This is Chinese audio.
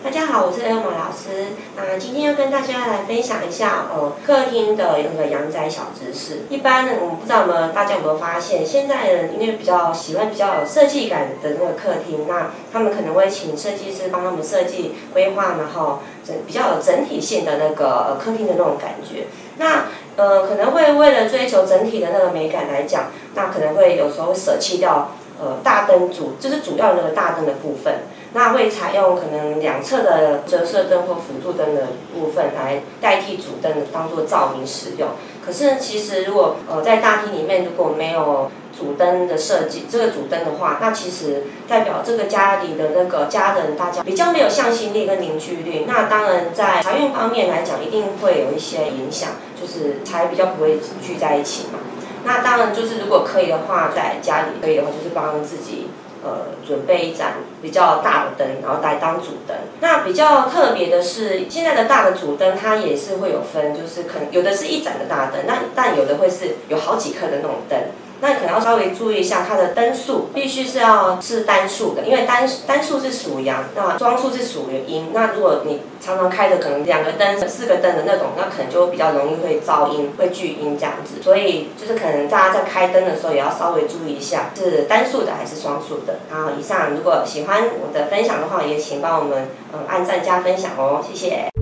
大家好，我是 Elma 老师。那今天要跟大家来分享一下，呃，客厅的那个阳宅小知识。一般呢，我们不知道有没有大家有没有发现，现在人因为比较喜欢比较有设计感的那个客厅，那他们可能会请设计师帮他们设计规划，然后整比较有整体性的那个客厅的那种感觉。那呃，可能会为了追求整体的那个美感来讲，那可能会有时候舍弃掉呃大灯组，就是主要那个大灯的部分。那会采用可能两侧的折射灯或辅助灯的部分来代替主灯，当做照明使用。可是其实如果呃在大厅里面如果没有主灯的设计，这个主灯的话，那其实代表这个家里的那个家人大家比较没有向心力跟凝聚力。那当然在财运方面来讲，一定会有一些影响，就是财比较不会聚在一起嘛。那当然就是如果可以的话，在家里可以的话，就是帮自己。呃，准备一盏比较大的灯，然后来当主灯。那比较特别的是，现在的大的主灯，它也是会有分，就是可能有的是一盏的大灯，那但有的会是有好几颗的那种灯。那可能要稍微注意一下，它的灯数必须是要是单数的，因为单单数是属阳，那双数是属于阴。那如果你常常开着可能两个灯、四个灯的那种，那可能就比较容易会噪音、会聚音这样子。所以就是可能大家在开灯的时候也要稍微注意一下，是单数的还是双数的。然后以上如果喜欢我的分享的话，也请帮我们嗯按赞加分享哦，谢谢。